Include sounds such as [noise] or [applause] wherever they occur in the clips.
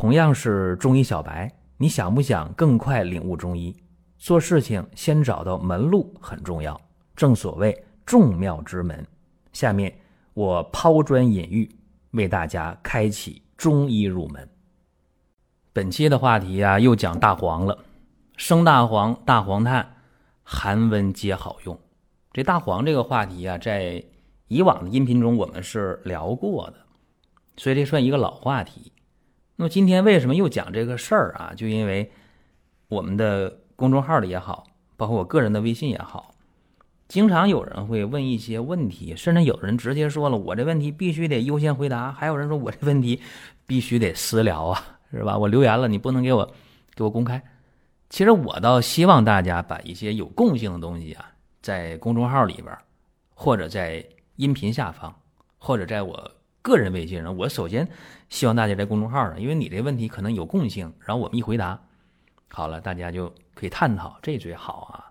同样是中医小白，你想不想更快领悟中医？做事情先找到门路很重要，正所谓众妙之门。下面我抛砖引玉，为大家开启中医入门。本期的话题啊，又讲大黄了。生大黄、大黄炭，寒温皆好用。这大黄这个话题啊，在以往的音频中我们是聊过的，所以这算一个老话题。那么今天为什么又讲这个事儿啊？就因为我们的公众号里也好，包括我个人的微信也好，经常有人会问一些问题，甚至有人直接说了：“我这问题必须得优先回答。”还有人说：“我这问题必须得私聊啊，是吧？我留言了，你不能给我给我公开。”其实我倒希望大家把一些有共性的东西啊，在公众号里边，或者在音频下方，或者在我。个人微信上，我首先希望大家在公众号上，因为你这问题可能有共性，然后我们一回答，好了，大家就可以探讨，这最好啊。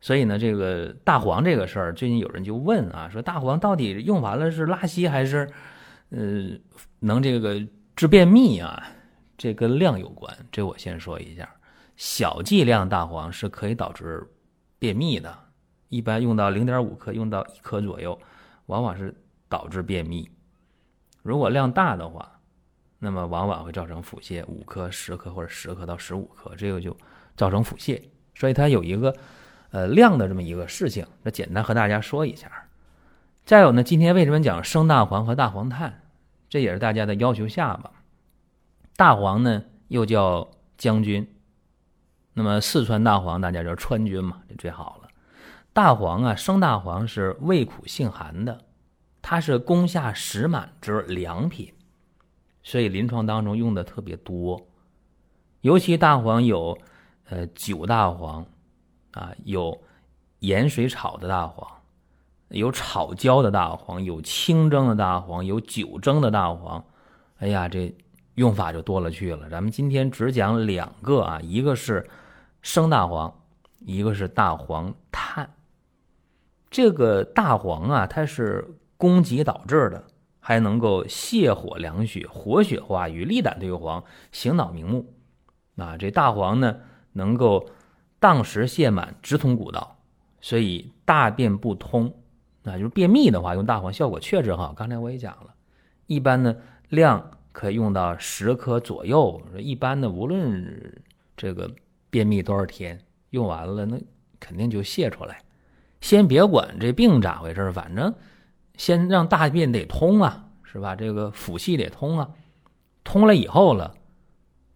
所以呢，这个大黄这个事儿，最近有人就问啊，说大黄到底用完了是拉稀还是，呃，能这个治便秘啊？这跟量有关。这我先说一下，小剂量大黄是可以导致便秘的，一般用到零点五克，用到一克左右，往往是导致便秘。如果量大的话，那么往往会造成腹泻，五克、十克或者十克到十五克，这个就造成腹泻。所以它有一个呃量的这么一个事情，那简单和大家说一下。再有呢，今天为什么讲生大黄和大黄炭？这也是大家的要求下吧。大黄呢又叫将军，那么四川大黄大家叫川军嘛，这最好了。大黄啊，生大黄是味苦性寒的。它是攻下食满之良品，所以临床当中用的特别多。尤其大黄有，呃，酒大黄，啊，有盐水炒的大黄，有炒焦的大黄，有清蒸的大黄，有酒蒸的大黄。哎呀，这用法就多了去了。咱们今天只讲两个啊，一个是生大黄，一个是大黄炭。这个大黄啊，它是。攻急导致的，还能够泻火凉血、活血化瘀、利胆退黄、醒脑明目。啊，这大黄呢，能够当时泻满直通骨道，所以大便不通，那就是便秘的话，用大黄效果确实好。刚才我也讲了，一般呢量可以用到十克左右。一般的无论这个便秘多少天，用完了那肯定就泻出来。先别管这病咋回事，反正。先让大便得通啊，是吧？这个腑气得通啊，通了以后了，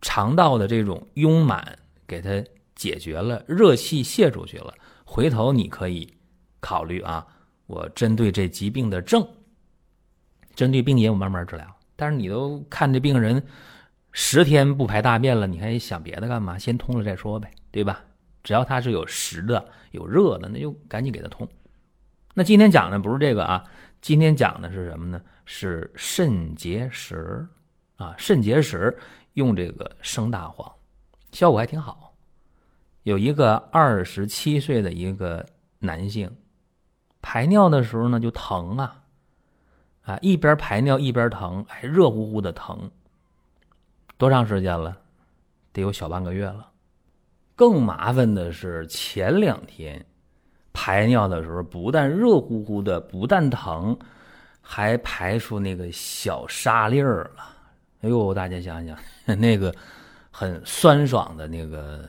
肠道的这种壅满给它解决了，热气泄出去了，回头你可以考虑啊，我针对这疾病的症，针对病因我慢慢治疗。但是你都看这病人十天不排大便了，你还想别的干嘛？先通了再说呗，对吧？只要他是有实的、有热的，那就赶紧给他通。那今天讲的不是这个啊。今天讲的是什么呢？是肾结石啊，肾结石用这个生大黄，效果还挺好。有一个二十七岁的一个男性，排尿的时候呢就疼啊，啊一边排尿一边疼，还热乎乎的疼。多长时间了？得有小半个月了。更麻烦的是前两天。排尿的时候，不但热乎乎的，不但疼，还排出那个小沙粒儿了。哎呦，大家想想，[laughs] 那个很酸爽的那个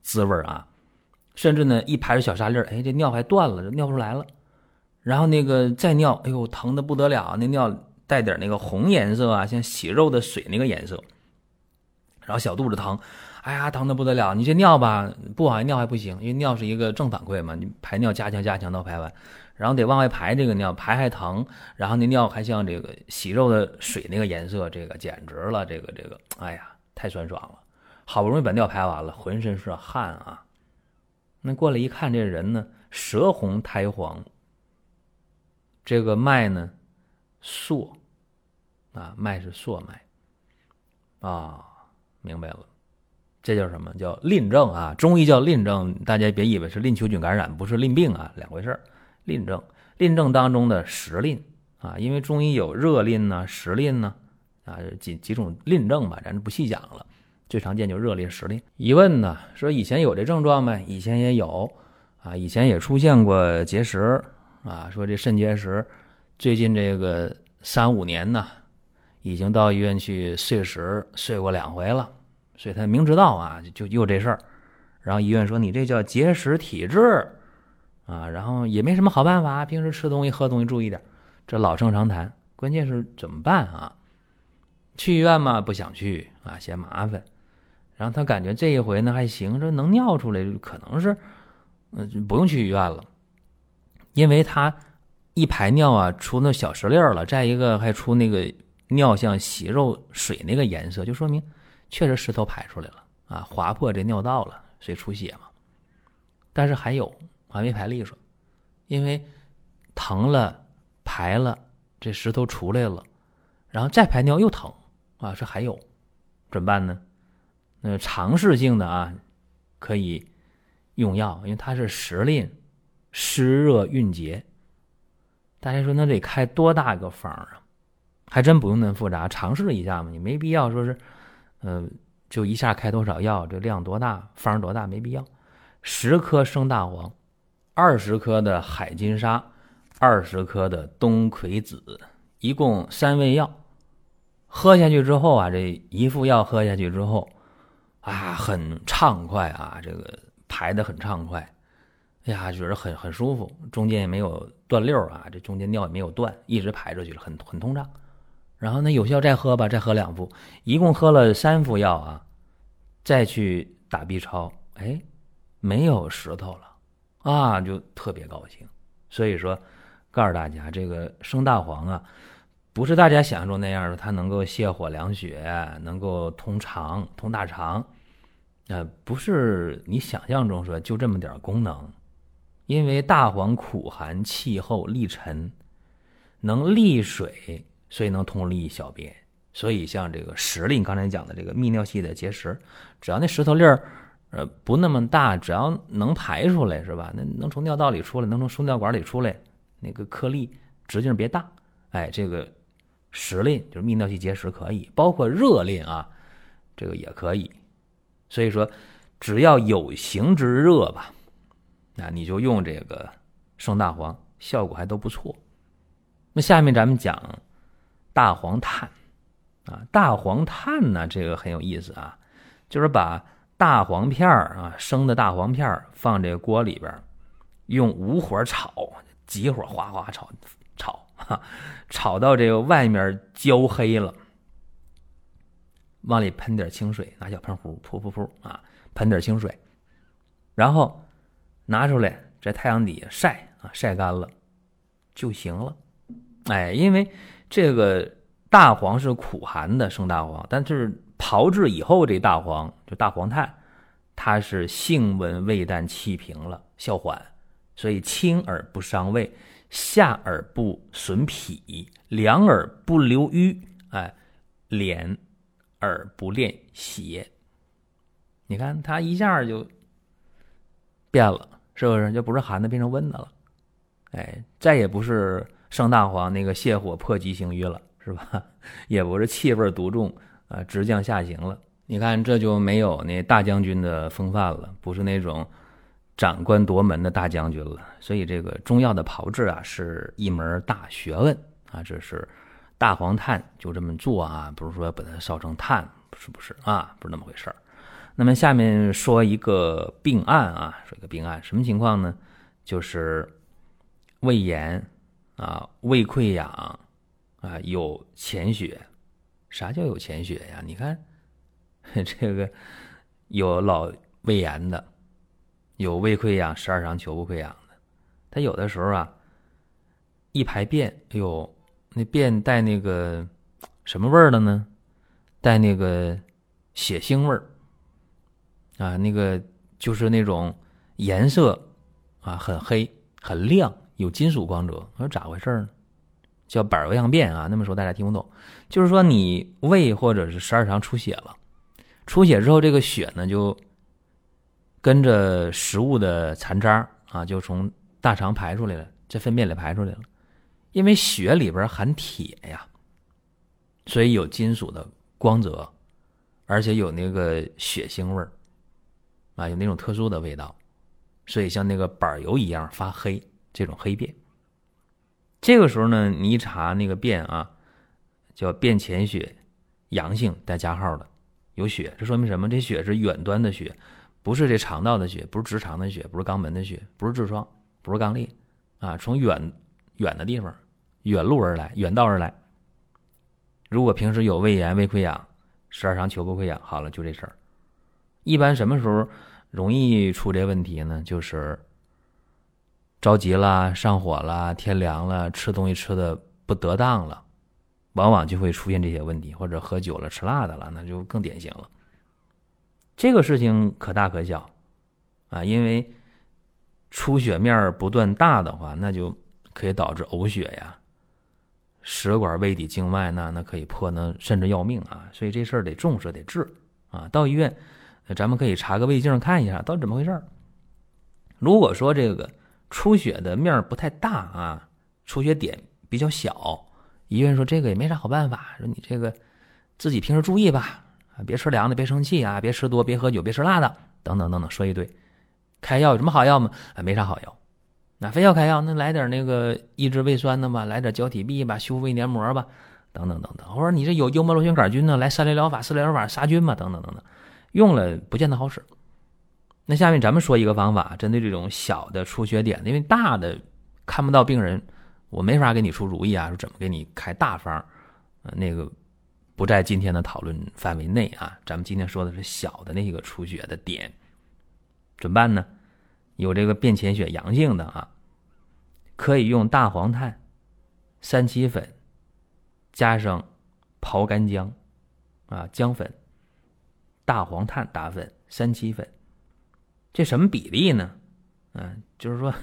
滋味啊！甚至呢，一排出小沙粒儿，哎，这尿还断了，尿不出来了。然后那个再尿，哎呦，疼的不得了，那尿带点那个红颜色啊，像洗肉的水那个颜色。然后小肚子疼。哎呀，疼的不得了！你这尿吧，不往外尿还不行，因为尿是一个正反馈嘛。你排尿加强加强到排完，然后得往外排这个尿，排还疼，然后那尿还像这个洗肉的水那个颜色，这个简直了，这个这个，哎呀，太酸爽了！好不容易把尿排完了，浑身是汗啊。那过来一看，这人呢，舌红苔黄，这个脉呢，涩，啊，脉是涩脉，啊，明白了。这叫什么叫淋症啊？中医叫淋症，大家别以为是淋球菌感染，不是淋病啊，两回事儿。淋症，淋症当中的时淋啊，因为中医有热淋呐、时淋呐，啊，几几种淋症吧，咱就不细讲了。最常见就热淋实淋。一问呢，说以前有这症状没？以前也有啊，以前也出现过结石啊。说这肾结石，最近这个三五年呢，已经到医院去碎石碎过两回了，所以他明知道啊，就就这事儿。然后医院说你这叫结石体质啊，然后也没什么好办法，平时吃东西喝东西注意点，这老生常谈。关键是怎么办啊？去医院嘛，不想去啊，嫌麻烦。然后他感觉这一回呢还行，这能尿出来，可能是，嗯，不用去医院了，因为他一排尿啊，出那小石粒了，再一个还出那个尿像血肉水那个颜色，就说明确实石头排出来了啊，划破这尿道了，所以出血嘛。但是还有还没排利索，因为疼了排了。这石头出来了，然后再排尿又疼啊！这还有怎么办呢？那尝试性的啊，可以用药，因为它是时令湿热蕴结。大家说那得开多大个方啊？还真不用那么复杂，尝试一下嘛。你没必要说是，呃，就一下开多少药，这量多大，方多大，没必要。十颗生大黄，二十颗的海金沙。二十颗的冬葵子，一共三味药，喝下去之后啊，这一副药喝下去之后，啊，很畅快啊，这个排的很畅快，哎呀，觉得很很舒服，中间也没有断溜啊，这中间尿也没有断，一直排出去了，很很通畅。然后呢，有效再喝吧，再喝两副，一共喝了三副药啊，再去打 B 超，哎，没有石头了啊，就特别高兴。所以说。告诉大家，这个生大黄啊，不是大家想象中那样的，它能够泻火凉血，能够通肠、通大肠，呃，不是你想象中说就这么点功能。因为大黄苦寒、气候、利沉，能利水，所以能通利小便。所以像这个石粒，刚才讲的这个泌尿系的结石，只要那石头粒儿，呃，不那么大，只要能排出来，是吧？那能从尿道里出来，能从输尿管里出来。那个颗粒直径别大，哎，这个石淋就是泌尿系结石可以，包括热淋啊，这个也可以。所以说，只要有形之热吧，那你就用这个生大黄，效果还都不错。那下面咱们讲大黄炭啊，大黄炭呢，这个很有意思啊，就是把大黄片儿啊，生的大黄片儿放这个锅里边，用无火炒。急火哗哗炒，炒哈，炒到这个外面焦黑了，往里喷点清水，拿小喷壶噗噗噗啊，喷点清水，然后拿出来在太阳底下晒啊，晒干了就行了。哎，因为这个大黄是苦寒的生大黄，但是炮制以后这大黄就大黄炭，它是性温味淡气平了，效缓。所以清而不伤胃，下而不损脾，凉而不留瘀，哎，敛而不恋邪。你看它一下就变了，是不是？就不是寒的变成温的了，哎，再也不是上大黄那个泻火破急行瘀了，是吧？[laughs] 也不是气味独重啊，直降下行了。你看这就没有那大将军的风范了，不是那种。长官夺门的大将军了，所以这个中药的炮制啊是一门大学问啊。这是大黄炭就这么做啊，不是说把它烧成炭，不是不是啊？不是那么回事儿。那么下面说一个病案啊，说一个病案，什么情况呢？就是胃炎啊，胃溃疡啊，有潜血。啥叫有潜血呀？你看 [laughs] 这个有老胃炎的。有胃溃疡、十二肠球部溃疡的，他有的时候啊，一排便，哎呦，那便带那个什么味儿的呢？带那个血腥味儿啊，那个就是那种颜色啊，很黑、很亮，有金属光泽。我说咋回事呢？叫板胃样便啊。那么说大家听不懂，就是说你胃或者是十二肠出血了，出血之后这个血呢就。跟着食物的残渣啊，就从大肠排出来了，在粪便里排出来了。因为血里边含铁呀，所以有金属的光泽，而且有那个血腥味儿，啊，有那种特殊的味道，所以像那个板油一样发黑，这种黑便。这个时候呢，你一查那个便啊，叫便潜血，阳性带加号的，有血，这说明什么？这血是远端的血，不是这肠道的血，不是直肠的血，不是肛门的血，不是痔疮，不是肛裂，啊，从远远的地方远路而来，远道而来。如果平时有胃炎、胃溃疡、十二肠球部溃疡，好了，就这事儿。一般什么时候容易出这问题呢？就是着急了、上火了、天凉了、吃东西吃的不得当了，往往就会出现这些问题。或者喝酒了、吃辣的了，那就更典型了。这个事情可大可小啊，因为出血面不断大的话，那就可以导致呕血呀。食管、胃底静脉，那那可以破，那甚至要命啊！所以这事儿得重视，得治啊！到医院，咱们可以查个胃镜看一下，到底怎么回事如果说这个出血的面不太大啊，出血点比较小，医院说这个也没啥好办法，说你这个自己平时注意吧，啊，别吃凉的，别生气啊，别吃多，别喝酒，别吃辣的，等等等等，说一堆。开药有什么好药吗？啊，没啥好药。那非要开药，那来点那个抑制胃酸的吧，来点胶体吡吧，修复胃黏膜吧，等等等等。或者你这有幽门螺旋杆菌呢，来三联疗法、四联疗法杀菌吧，等等等等。用了不见得好使。那下面咱们说一个方法，针对这种小的出血点，因为大的看不到病人，我没法给你出主意啊，说怎么给你开大方。呃，那个不在今天的讨论范围内啊。咱们今天说的是小的那个出血的点，怎么办呢？有这个便潜血阳性的啊，可以用大黄炭、三七粉加上刨干姜啊，姜粉、大黄炭打粉、三七粉，这什么比例呢？嗯，就是说，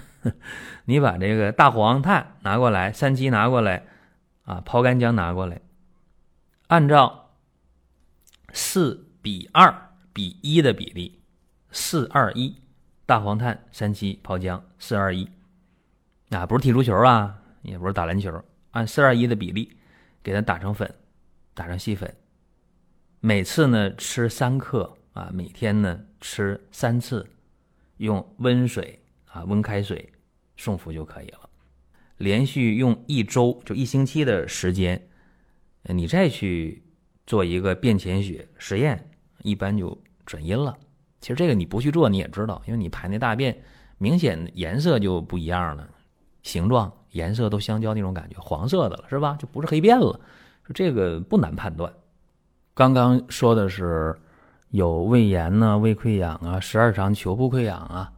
你把这个大黄炭拿过来，三七拿过来，啊，抛干姜拿过来，按照四比二比一的比例，四二一。大黄炭、三七、泡姜，四二一，啊，不是踢足球啊，也不是打篮球，按四二一的比例给它打成粉，打成细粉。每次呢吃三克啊，每天呢吃三次，用温水啊温开水送服就可以了。连续用一周，就一星期的时间，你再去做一个便潜血实验，一般就转阴了。其实这个你不去做你也知道，因为你排那大便明显颜色就不一样了，形状、颜色都相交那种感觉，黄色的了是吧？就不是黑便了，这个不难判断。刚刚说的是有胃炎呢、胃溃疡啊、十二肠球部溃疡啊，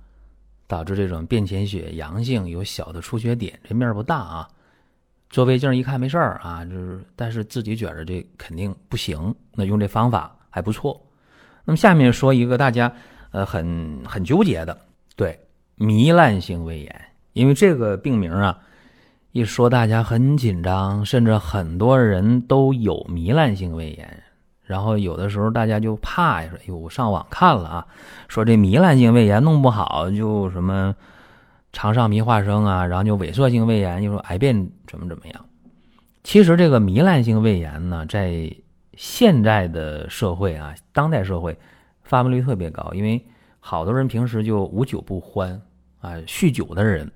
导致这种便潜血阳性，有小的出血点，这面不大啊。做胃镜一看没事儿啊，就是但是自己觉着这肯定不行，那用这方法还不错。那么下面说一个大家呃很很纠结的，对糜烂性胃炎，因为这个病名啊一说大家很紧张，甚至很多人都有糜烂性胃炎，然后有的时候大家就怕呀，说哎呦我上网看了啊，说这糜烂性胃炎弄不好就什么肠上糜化生啊，然后就萎缩性胃炎，就说癌变怎么怎么样。其实这个糜烂性胃炎呢，在现在的社会啊，当代社会发病率特别高，因为好多人平时就无酒不欢啊，酗酒的人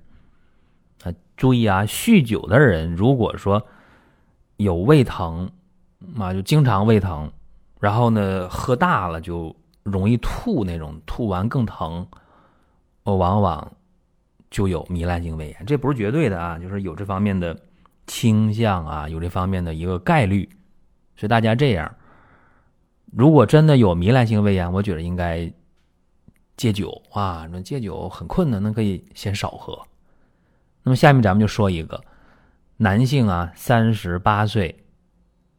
啊，注意啊，酗酒的人如果说有胃疼啊，就经常胃疼，然后呢喝大了就容易吐那种，吐完更疼，哦，往往就有糜烂性胃炎，这不是绝对的啊，就是有这方面的倾向啊，有这方面的一个概率。所以大家这样，如果真的有糜烂性胃炎，我觉得应该戒酒啊。那戒酒很困难，那可以先少喝。那么下面咱们就说一个男性啊，三十八岁，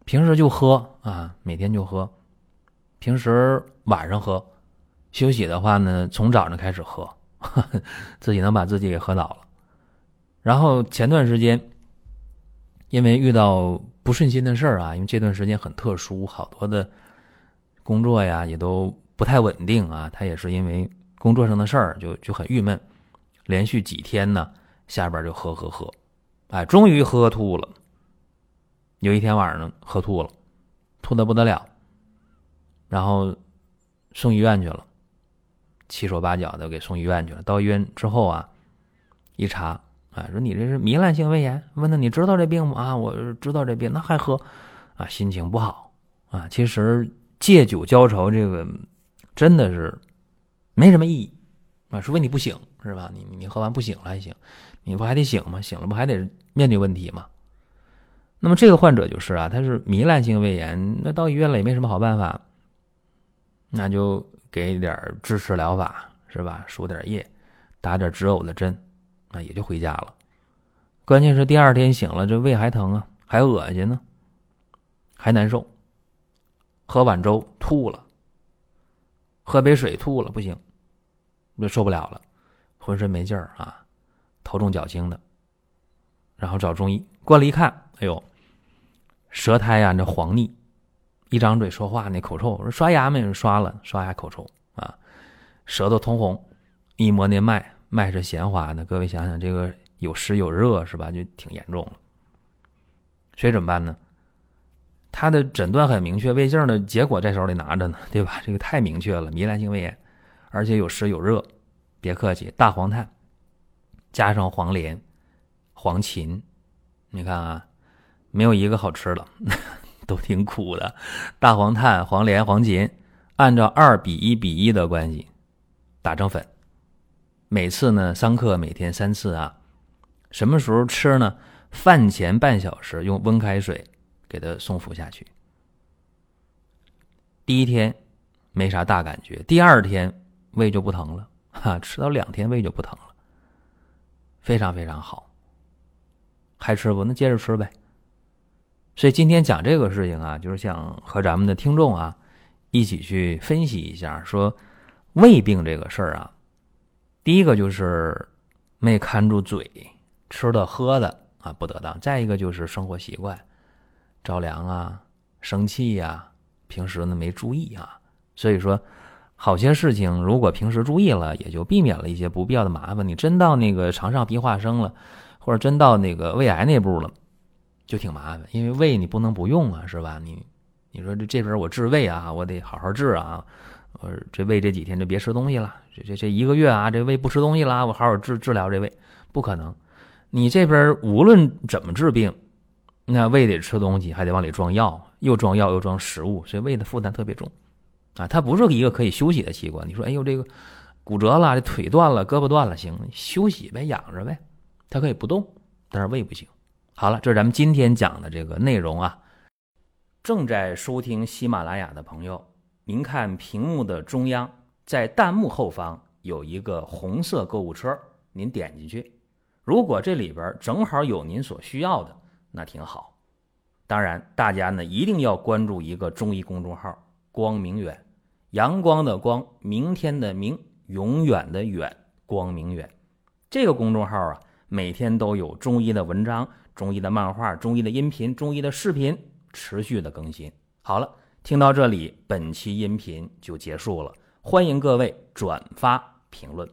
平时就喝啊，每天就喝，平时晚上喝，休息的话呢，从早上开始喝，[laughs] 自己能把自己给喝倒了。然后前段时间，因为遇到。不顺心的事儿啊，因为这段时间很特殊，好多的工作呀也都不太稳定啊。他也是因为工作上的事儿，就就很郁闷，连续几天呢下边就喝喝喝，哎，终于喝吐了。有一天晚上喝吐了，吐的不得了，然后送医院去了，七手八脚的给送医院去了。到医院之后啊，一查啊，说你这是糜烂性胃炎。问他你知道这病吗？啊，我知道这病，那还喝啊？心情不好啊。其实借酒浇愁这个真的是没什么意义啊，除非你不醒是吧？你你喝完不醒了还行，你不还得醒吗？醒了不还得面对问题吗？那么这个患者就是啊，他是糜烂性胃炎，那到医院了也没什么好办法，那就给点支持疗法是吧？输点液，打点止呕的针，那也就回家了。关键是第二天醒了，这胃还疼啊，还恶心呢，还难受。喝碗粥吐了，喝杯水吐了，不行，就受不了了，浑身没劲儿啊，头重脚轻的，然后找中医，过来一看，哎呦！舌苔呀，这黄腻，一张嘴说话那口臭。说刷牙没？人刷了，刷牙口臭啊，舌头通红，一摸那脉，脉是弦滑的。各位想想，这个有湿有热是吧？就挺严重了。所以怎么办呢？他的诊断很明确，胃镜的结果在手里拿着呢，对吧？这个太明确了，糜烂性胃炎，而且有湿有热。别客气，大黄炭加上黄连、黄芩，你看啊。没有一个好吃的，[laughs] 都挺苦的。大黄炭、黄连、黄芩，按照二比一比一的关系打成粉，每次呢三克，每天三次啊。什么时候吃呢？饭前半小时用温开水给它送服下去。第一天没啥大感觉，第二天胃就不疼了，[laughs] 哈，吃到两天胃就不疼了，非常非常好。还吃不？那接着吃呗。所以今天讲这个事情啊，就是想和咱们的听众啊一起去分析一下，说胃病这个事儿啊，第一个就是没看住嘴，吃的喝的啊不得当；再一个就是生活习惯着凉啊、生气呀，平时呢没注意啊。所以说，好些事情如果平时注意了，也就避免了一些不必要的麻烦。你真到那个肠上壁化生了，或者真到那个胃癌那步了。就挺麻烦，因为胃你不能不用啊，是吧？你，你说这这边我治胃啊，我得好好治啊。我这胃这几天就别吃东西了，这这这一个月啊，这胃不吃东西了，我好好治治疗这胃，不可能。你这边无论怎么治病，那胃得吃东西，还得往里装药，又装药又装食物，所以胃的负担特别重啊。它不是一个可以休息的器官。你说，哎呦，这个骨折了，这腿断了，胳膊断了，行，休息呗，养着呗，它可以不动，但是胃不行。好了，这是咱们今天讲的这个内容啊。正在收听喜马拉雅的朋友，您看屏幕的中央，在弹幕后方有一个红色购物车，您点进去。如果这里边正好有您所需要的，那挺好。当然，大家呢一定要关注一个中医公众号“光明远”，阳光的光，明天的明，永远的远，光明远。这个公众号啊，每天都有中医的文章。中医的漫画、中医的音频、中医的视频持续的更新。好了，听到这里，本期音频就结束了。欢迎各位转发评论。